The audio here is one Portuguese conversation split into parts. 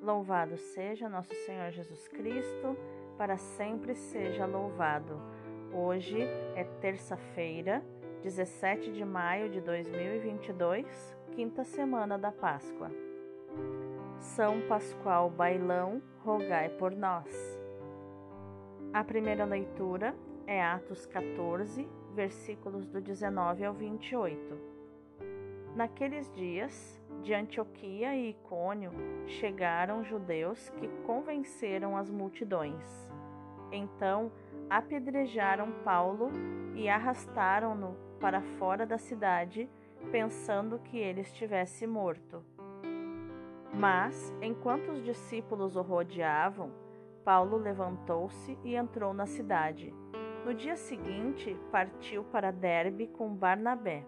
Louvado seja nosso Senhor Jesus Cristo, para sempre seja louvado. Hoje é terça-feira, 17 de maio de 2022, quinta semana da Páscoa. São Pascoal Bailão, rogai por nós. A primeira leitura é Atos 14, versículos do 19 ao 28. Naqueles dias, de Antioquia e Icônio chegaram judeus que convenceram as multidões. Então apedrejaram Paulo e arrastaram-no para fora da cidade, pensando que ele estivesse morto. Mas, enquanto os discípulos o rodeavam, Paulo levantou-se e entrou na cidade. No dia seguinte, partiu para Derbe com Barnabé.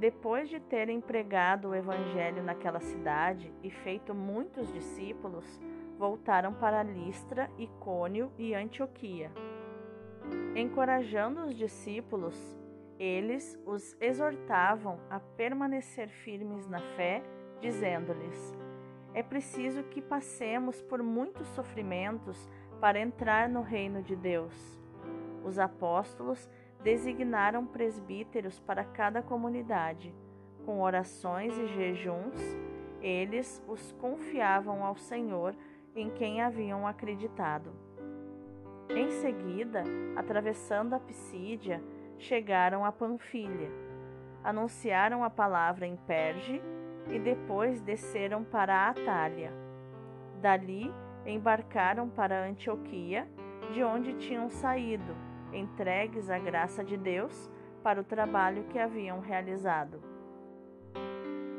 Depois de terem pregado o Evangelho naquela cidade e feito muitos discípulos, voltaram para Listra, Icônio e Antioquia. Encorajando os discípulos, eles os exortavam a permanecer firmes na fé, dizendo-lhes: É preciso que passemos por muitos sofrimentos para entrar no reino de Deus. Os apóstolos designaram presbíteros para cada comunidade. Com orações e jejuns, eles os confiavam ao Senhor em quem haviam acreditado. Em seguida, atravessando a Pisídia, chegaram a Panfilha. Anunciaram a palavra em Perge e depois desceram para a Atália. Dali, embarcaram para Antioquia, de onde tinham saído entregues à graça de Deus para o trabalho que haviam realizado.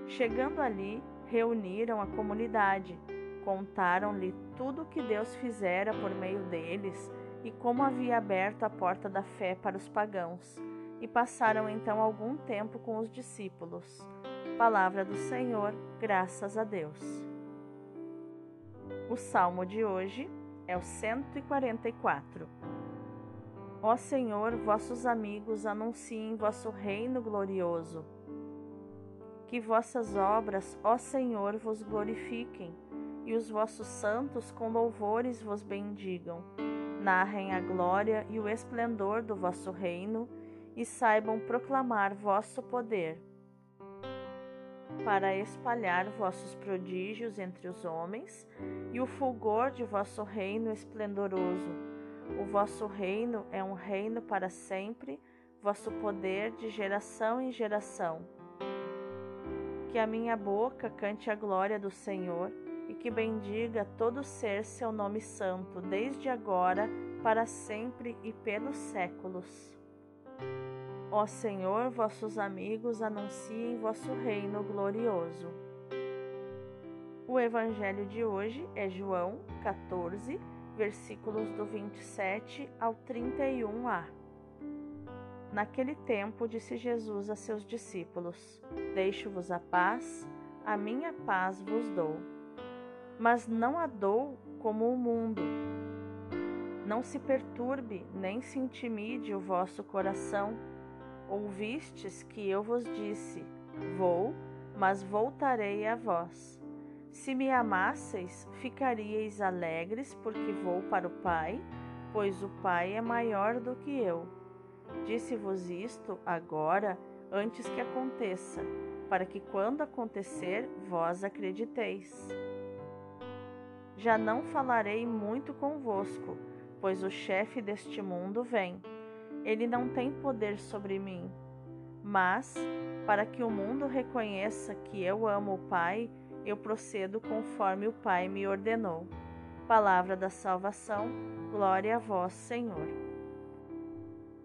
Chegando ali, reuniram a comunidade, contaram-lhe tudo o que Deus fizera por meio deles e como havia aberto a porta da fé para os pagãos, e passaram então algum tempo com os discípulos. Palavra do Senhor, graças a Deus. O salmo de hoje é o 144. Ó Senhor, vossos amigos anunciem vosso reino glorioso. Que vossas obras, ó Senhor, vos glorifiquem, e os vossos santos com louvores vos bendigam. Narrem a glória e o esplendor do vosso reino, e saibam proclamar vosso poder. Para espalhar vossos prodígios entre os homens, e o fulgor de vosso reino esplendoroso o vosso reino é um reino para sempre, vosso poder de geração em geração. Que a minha boca cante a glória do Senhor e que bendiga todo ser seu nome santo, desde agora, para sempre e pelos séculos. Ó Senhor, vossos amigos anunciem vosso reino glorioso. O evangelho de hoje é João 14, versículos do 27 ao 31a. Naquele tempo disse Jesus a seus discípulos: Deixo-vos a paz, a minha paz vos dou. Mas não a dou como o mundo. Não se perturbe, nem se intimide o vosso coração. Ouvistes que eu vos disse: Vou, mas voltarei a vós. Se me amasseis, ficaríeis alegres, porque vou para o Pai, pois o Pai é maior do que eu. Disse-vos isto agora, antes que aconteça, para que quando acontecer, vós acrediteis. Já não falarei muito convosco, pois o chefe deste mundo vem. Ele não tem poder sobre mim. Mas, para que o mundo reconheça que eu amo o Pai, eu procedo conforme o Pai me ordenou. Palavra da salvação, glória a vós, Senhor.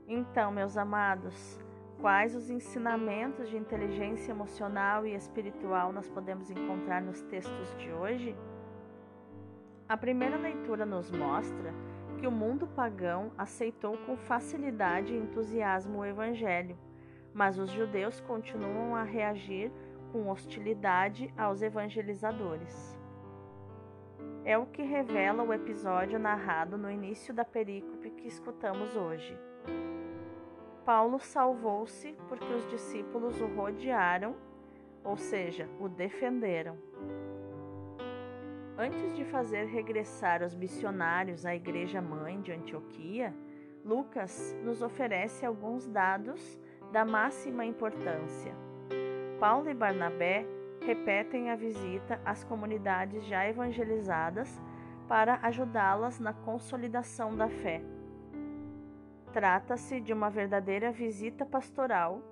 Então, meus amados, quais os ensinamentos de inteligência emocional e espiritual nós podemos encontrar nos textos de hoje? A primeira leitura nos mostra que o mundo pagão aceitou com facilidade e entusiasmo o Evangelho, mas os judeus continuam a reagir com hostilidade aos evangelizadores. É o que revela o episódio narrado no início da perícope que escutamos hoje. Paulo salvou-se porque os discípulos o rodearam, ou seja, o defenderam. Antes de fazer regressar os missionários à Igreja Mãe de Antioquia, Lucas nos oferece alguns dados da máxima importância. Paulo e Barnabé repetem a visita às comunidades já evangelizadas para ajudá-las na consolidação da fé. Trata-se de uma verdadeira visita pastoral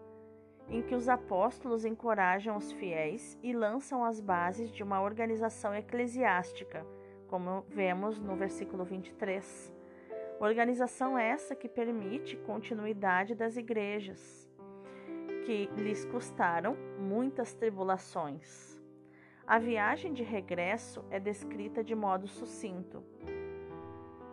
em que os apóstolos encorajam os fiéis e lançam as bases de uma organização eclesiástica, como vemos no versículo 23. Organização essa que permite continuidade das igrejas, que lhes custaram muitas tribulações. A viagem de regresso é descrita de modo sucinto.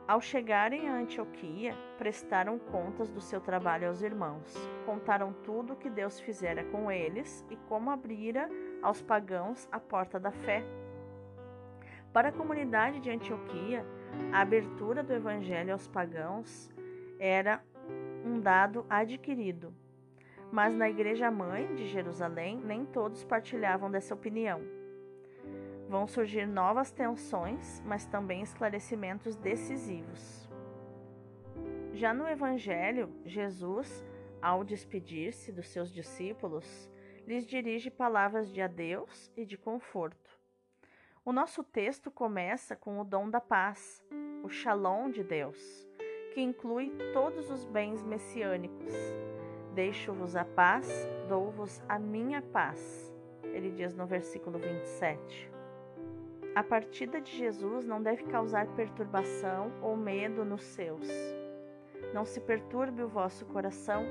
Ao chegarem a Antioquia, prestaram contas do seu trabalho aos irmãos. Contaram tudo o que Deus fizera com eles e como abrira aos pagãos a porta da fé. Para a comunidade de Antioquia, a abertura do evangelho aos pagãos era um dado adquirido. Mas na igreja mãe de Jerusalém, nem todos partilhavam dessa opinião. Vão surgir novas tensões, mas também esclarecimentos decisivos. Já no Evangelho, Jesus, ao despedir-se dos seus discípulos, lhes dirige palavras de adeus e de conforto. O nosso texto começa com o dom da paz, o shalom de Deus, que inclui todos os bens messiânicos. Deixo-vos a paz, dou-vos a minha paz. Ele diz no versículo 27. A partida de Jesus não deve causar perturbação ou medo nos seus. Não se perturbe o vosso coração.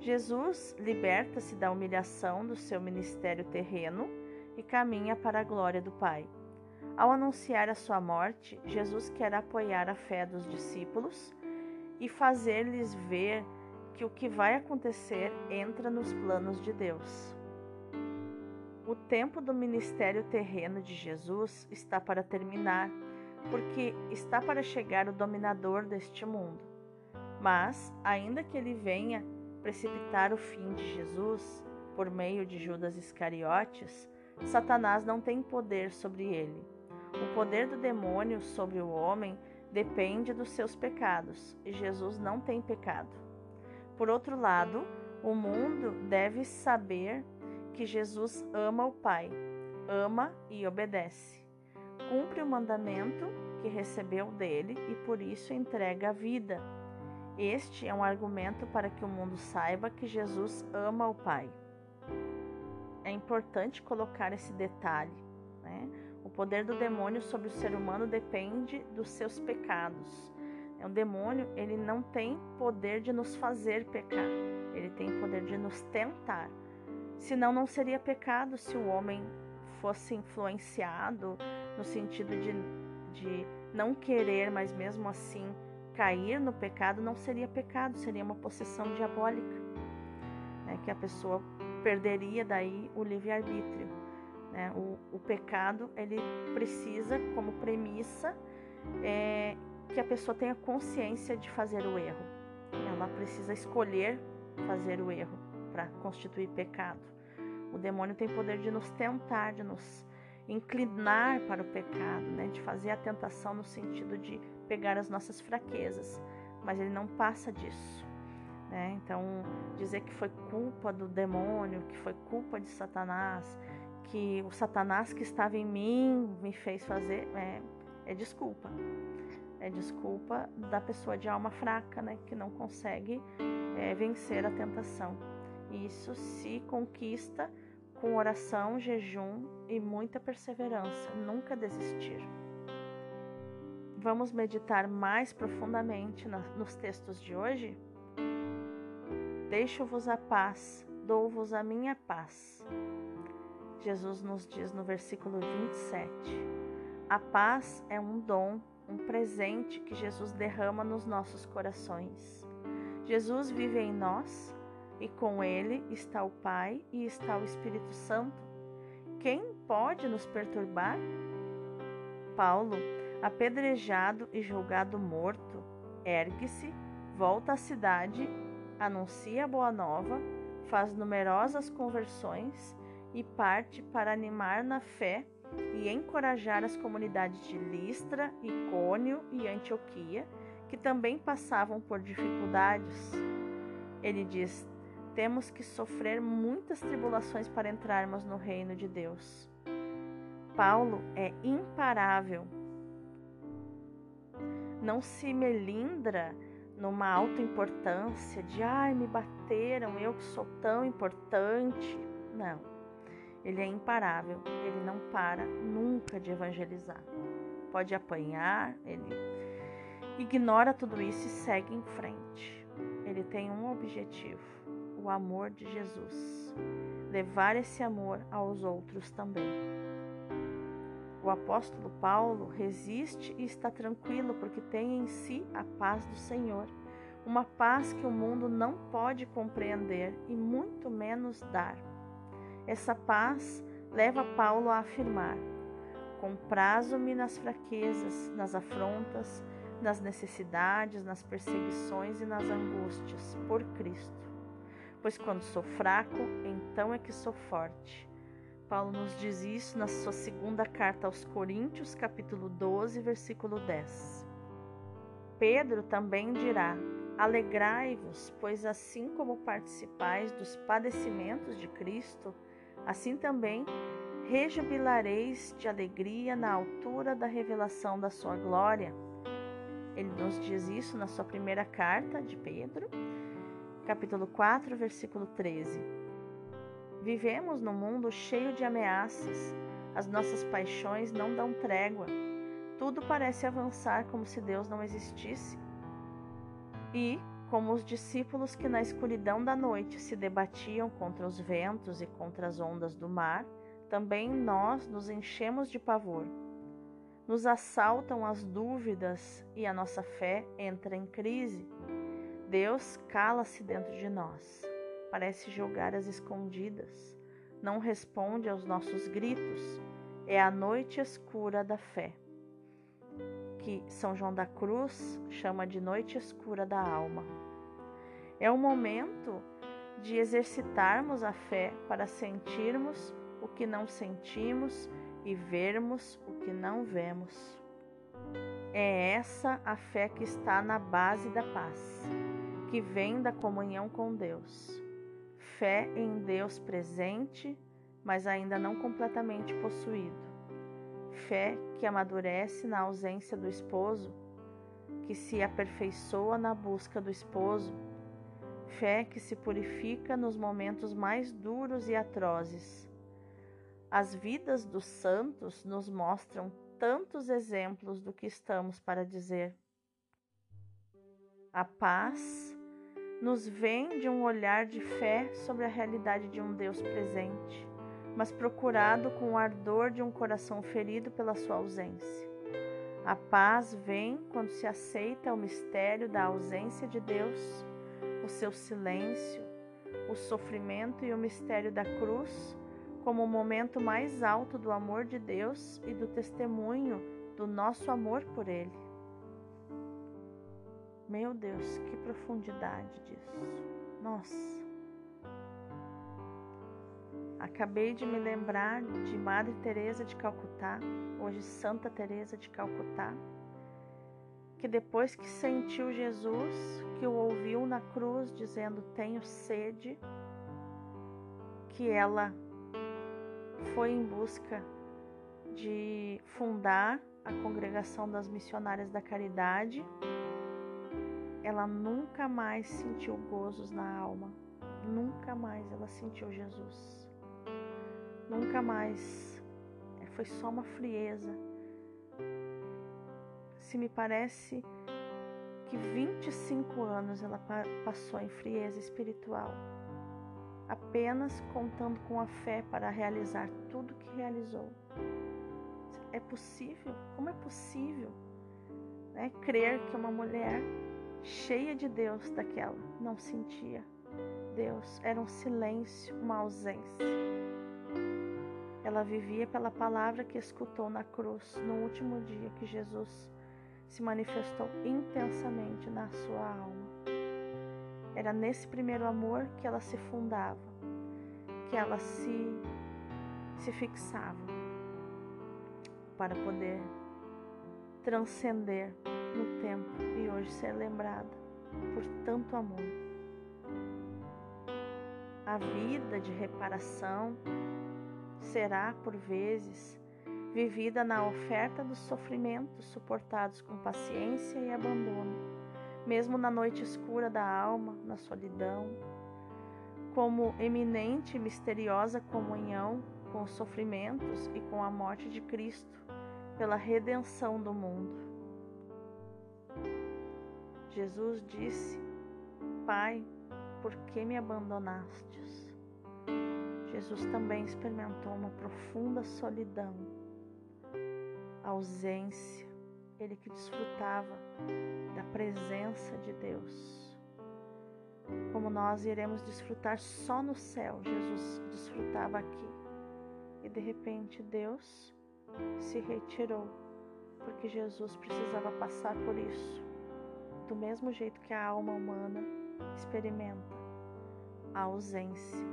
Jesus liberta-se da humilhação do seu ministério terreno e caminha para a glória do Pai. Ao anunciar a sua morte, Jesus quer apoiar a fé dos discípulos e fazer-lhes ver que o que vai acontecer entra nos planos de Deus. O tempo do ministério terreno de Jesus está para terminar, porque está para chegar o dominador deste mundo. Mas, ainda que ele venha precipitar o fim de Jesus por meio de Judas Iscariotes, Satanás não tem poder sobre ele. O poder do demônio sobre o homem depende dos seus pecados, e Jesus não tem pecado. Por outro lado, o mundo deve saber que Jesus ama o Pai, ama e obedece. Cumpre o mandamento que recebeu dele e por isso entrega a vida. Este é um argumento para que o mundo saiba que Jesus ama o Pai. É importante colocar esse detalhe. Né? O poder do demônio sobre o ser humano depende dos seus pecados. O demônio ele não tem poder de nos fazer pecar, ele tem poder de nos tentar. Senão não seria pecado se o homem fosse influenciado no sentido de, de não querer, mas mesmo assim cair no pecado, não seria pecado, seria uma possessão diabólica, né? que a pessoa perderia daí o livre-arbítrio. Né? O, o, pecado ele precisa, como premissa, é, que a pessoa tenha consciência de fazer o erro. Ela precisa escolher fazer o erro para constituir pecado. O demônio tem poder de nos tentar, de nos inclinar para o pecado, né? de fazer a tentação no sentido de pegar as nossas fraquezas, mas ele não passa disso. Né? Então, dizer que foi culpa do demônio, que foi culpa de Satanás, que o Satanás que estava em mim me fez fazer, é, é desculpa. É desculpa da pessoa de alma fraca, né? que não consegue é, vencer a tentação. Isso se conquista com oração, jejum e muita perseverança, nunca desistir. Vamos meditar mais profundamente nos textos de hoje? Deixo-vos a paz, dou-vos a minha paz. Jesus nos diz no versículo 27. A paz é um dom, um presente que Jesus derrama nos nossos corações. Jesus vive em nós e com ele está o Pai e está o Espírito Santo. Quem pode nos perturbar? Paulo, apedrejado e julgado morto, ergue-se, volta à cidade, anuncia a boa nova, faz numerosas conversões e parte para animar na fé e encorajar as comunidades de Listra, Icônio e Antioquia, que também passavam por dificuldades. Ele diz: temos que sofrer muitas tribulações para entrarmos no reino de Deus. Paulo é imparável. Não se melindra numa autoimportância de ai, me bateram, eu que sou tão importante. Não. Ele é imparável, ele não para nunca de evangelizar. Pode apanhar, ele ignora tudo isso e segue em frente. Ele tem um objetivo: o amor de Jesus. Levar esse amor aos outros também. O apóstolo Paulo resiste e está tranquilo porque tem em si a paz do Senhor, uma paz que o mundo não pode compreender e muito menos dar. Essa paz leva Paulo a afirmar: Comprazo-me nas fraquezas, nas afrontas, nas necessidades, nas perseguições e nas angústias, por Cristo. Pois quando sou fraco, então é que sou forte. Paulo nos diz isso na sua segunda carta aos Coríntios, capítulo 12, versículo 10. Pedro também dirá: Alegrai-vos, pois assim como participais dos padecimentos de Cristo, assim também rejubilareis de alegria na altura da revelação da sua glória. Ele nos diz isso na sua primeira carta de Pedro, capítulo 4, versículo 13. Vivemos num mundo cheio de ameaças. As nossas paixões não dão trégua. Tudo parece avançar como se Deus não existisse. E, como os discípulos que na escuridão da noite se debatiam contra os ventos e contra as ondas do mar, também nós nos enchemos de pavor. Nos assaltam as dúvidas e a nossa fé entra em crise. Deus cala-se dentro de nós parece jogar as escondidas, não responde aos nossos gritos. É a noite escura da fé, que São João da Cruz chama de noite escura da alma. É o momento de exercitarmos a fé para sentirmos o que não sentimos e vermos o que não vemos. É essa a fé que está na base da paz, que vem da comunhão com Deus fé em Deus presente, mas ainda não completamente possuído. Fé que amadurece na ausência do esposo, que se aperfeiçoa na busca do esposo. Fé que se purifica nos momentos mais duros e atrozes. As vidas dos santos nos mostram tantos exemplos do que estamos para dizer. A paz nos vem de um olhar de fé sobre a realidade de um Deus presente, mas procurado com o ardor de um coração ferido pela sua ausência. A paz vem quando se aceita o mistério da ausência de Deus, o seu silêncio, o sofrimento e o mistério da cruz como o momento mais alto do amor de Deus e do testemunho do nosso amor por Ele. Meu Deus, que profundidade disso. Nossa. Acabei de me lembrar de Madre Teresa de Calcutá, hoje Santa Teresa de Calcutá, que depois que sentiu Jesus, que o ouviu na cruz dizendo: "Tenho sede", que ela foi em busca de fundar a Congregação das Missionárias da Caridade ela nunca mais sentiu gozos na alma. Nunca mais ela sentiu Jesus. Nunca mais. É, foi só uma frieza. Se me parece que 25 anos ela passou em frieza espiritual, apenas contando com a fé para realizar tudo que realizou. É possível? Como é possível né, crer que uma mulher cheia de Deus daquela, não sentia Deus, era um silêncio, uma ausência. Ela vivia pela palavra que escutou na cruz no último dia que Jesus se manifestou intensamente na sua alma. Era nesse primeiro amor que ela se fundava, que ela se, se fixava. para poder transcender no tempo e hoje ser lembrada por tanto amor. A vida de reparação será, por vezes, vivida na oferta dos sofrimentos suportados com paciência e abandono, mesmo na noite escura da alma, na solidão, como eminente e misteriosa comunhão com os sofrimentos e com a morte de Cristo pela redenção do mundo. Jesus disse: Pai, por que me abandonastes? Jesus também experimentou uma profunda solidão, ausência, ele que desfrutava da presença de Deus. Como nós iremos desfrutar só no céu, Jesus desfrutava aqui. E de repente Deus se retirou, porque Jesus precisava passar por isso, do mesmo jeito que a alma humana experimenta a ausência,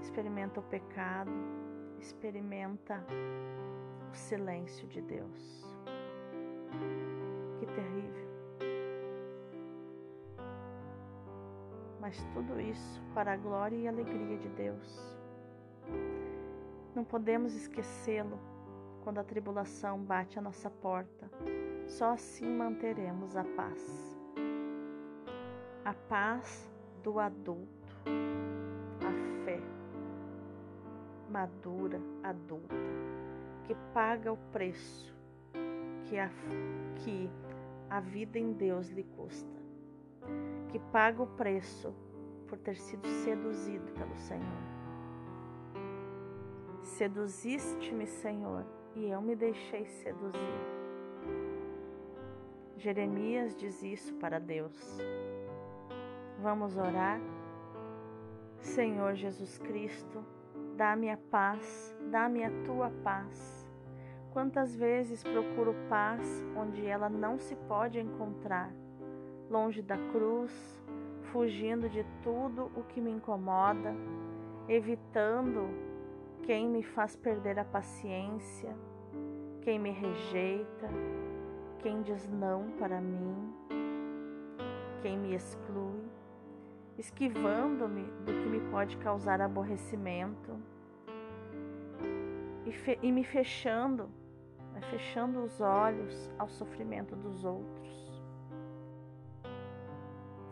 experimenta o pecado, experimenta o silêncio de Deus. Que terrível. Mas tudo isso para a glória e alegria de Deus. Não podemos esquecê-lo quando a tribulação bate à nossa porta. Só assim manteremos a paz. A paz do adulto, a fé madura, adulta, que paga o preço que a, que a vida em Deus lhe custa, que paga o preço por ter sido seduzido pelo Senhor. Seduziste-me, Senhor, e eu me deixei seduzir. Jeremias diz isso para Deus. Vamos orar? Senhor Jesus Cristo, dá-me a paz, dá-me a tua paz. Quantas vezes procuro paz onde ela não se pode encontrar, longe da cruz, fugindo de tudo o que me incomoda, evitando quem me faz perder a paciência, quem me rejeita, quem diz não para mim, quem me exclui, esquivando-me do que me pode causar aborrecimento e, e me fechando, né, fechando os olhos ao sofrimento dos outros.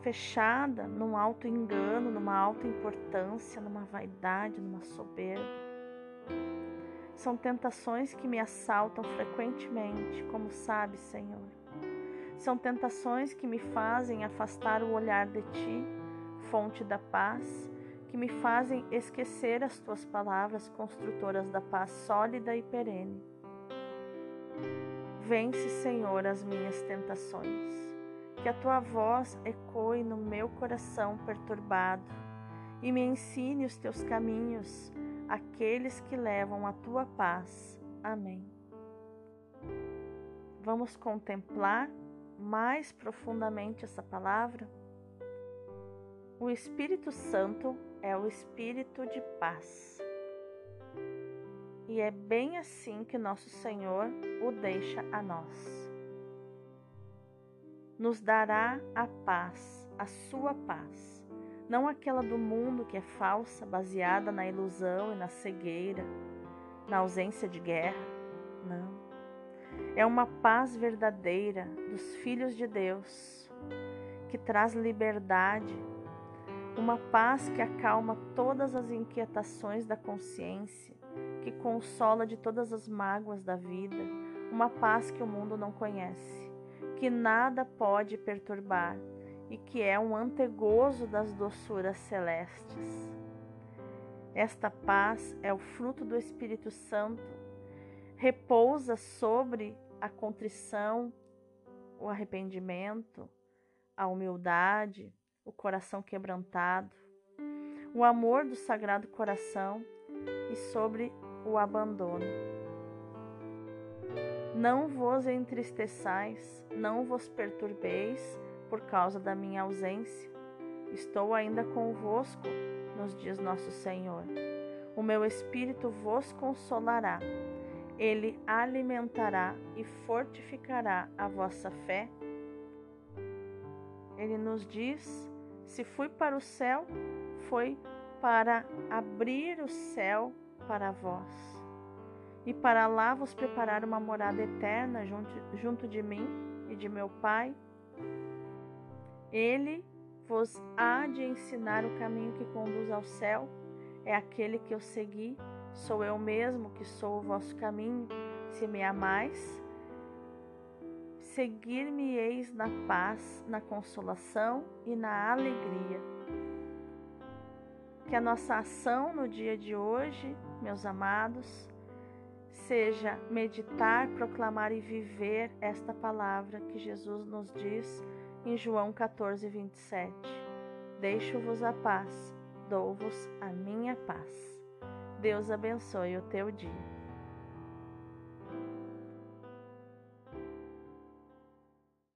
Fechada num alto engano, numa alta importância, numa vaidade, numa soberba. São tentações que me assaltam frequentemente, como sabe, Senhor. São tentações que me fazem afastar o olhar de Ti, fonte da paz, que me fazem esquecer as Tuas palavras construtoras da paz sólida e perene. Vence, Senhor, as minhas tentações, que a Tua voz ecoe no meu coração perturbado e me ensine os Teus caminhos aqueles que levam a tua paz. Amém. Vamos contemplar mais profundamente essa palavra? O Espírito Santo é o Espírito de paz. E é bem assim que nosso Senhor o deixa a nós. Nos dará a paz, a sua paz não aquela do mundo que é falsa, baseada na ilusão e na cegueira, na ausência de guerra. Não. É uma paz verdadeira dos filhos de Deus, que traz liberdade, uma paz que acalma todas as inquietações da consciência, que consola de todas as mágoas da vida, uma paz que o mundo não conhece, que nada pode perturbar e que é um antegozo das doçuras celestes. Esta paz é o fruto do Espírito Santo, repousa sobre a contrição, o arrependimento, a humildade, o coração quebrantado, o amor do Sagrado Coração e sobre o abandono. Não vos entristeçais, não vos perturbeis, por causa da minha ausência. Estou ainda convosco nos dias nosso Senhor. O meu espírito vos consolará. ele alimentará e fortificará a vossa fé. Ele nos diz: se fui para o céu, foi para abrir o céu para vós e para lá vos preparar uma morada eterna junto, junto de mim e de meu Pai. Ele vos há de ensinar o caminho que conduz ao céu. É aquele que eu segui. Sou eu mesmo que sou o vosso caminho. Se me amais, seguir-me-eis na paz, na consolação e na alegria. Que a nossa ação no dia de hoje, meus amados, seja meditar, proclamar e viver esta palavra que Jesus nos diz em João 14, 27. Deixo-vos a paz, dou-vos a minha paz. Deus abençoe o teu dia.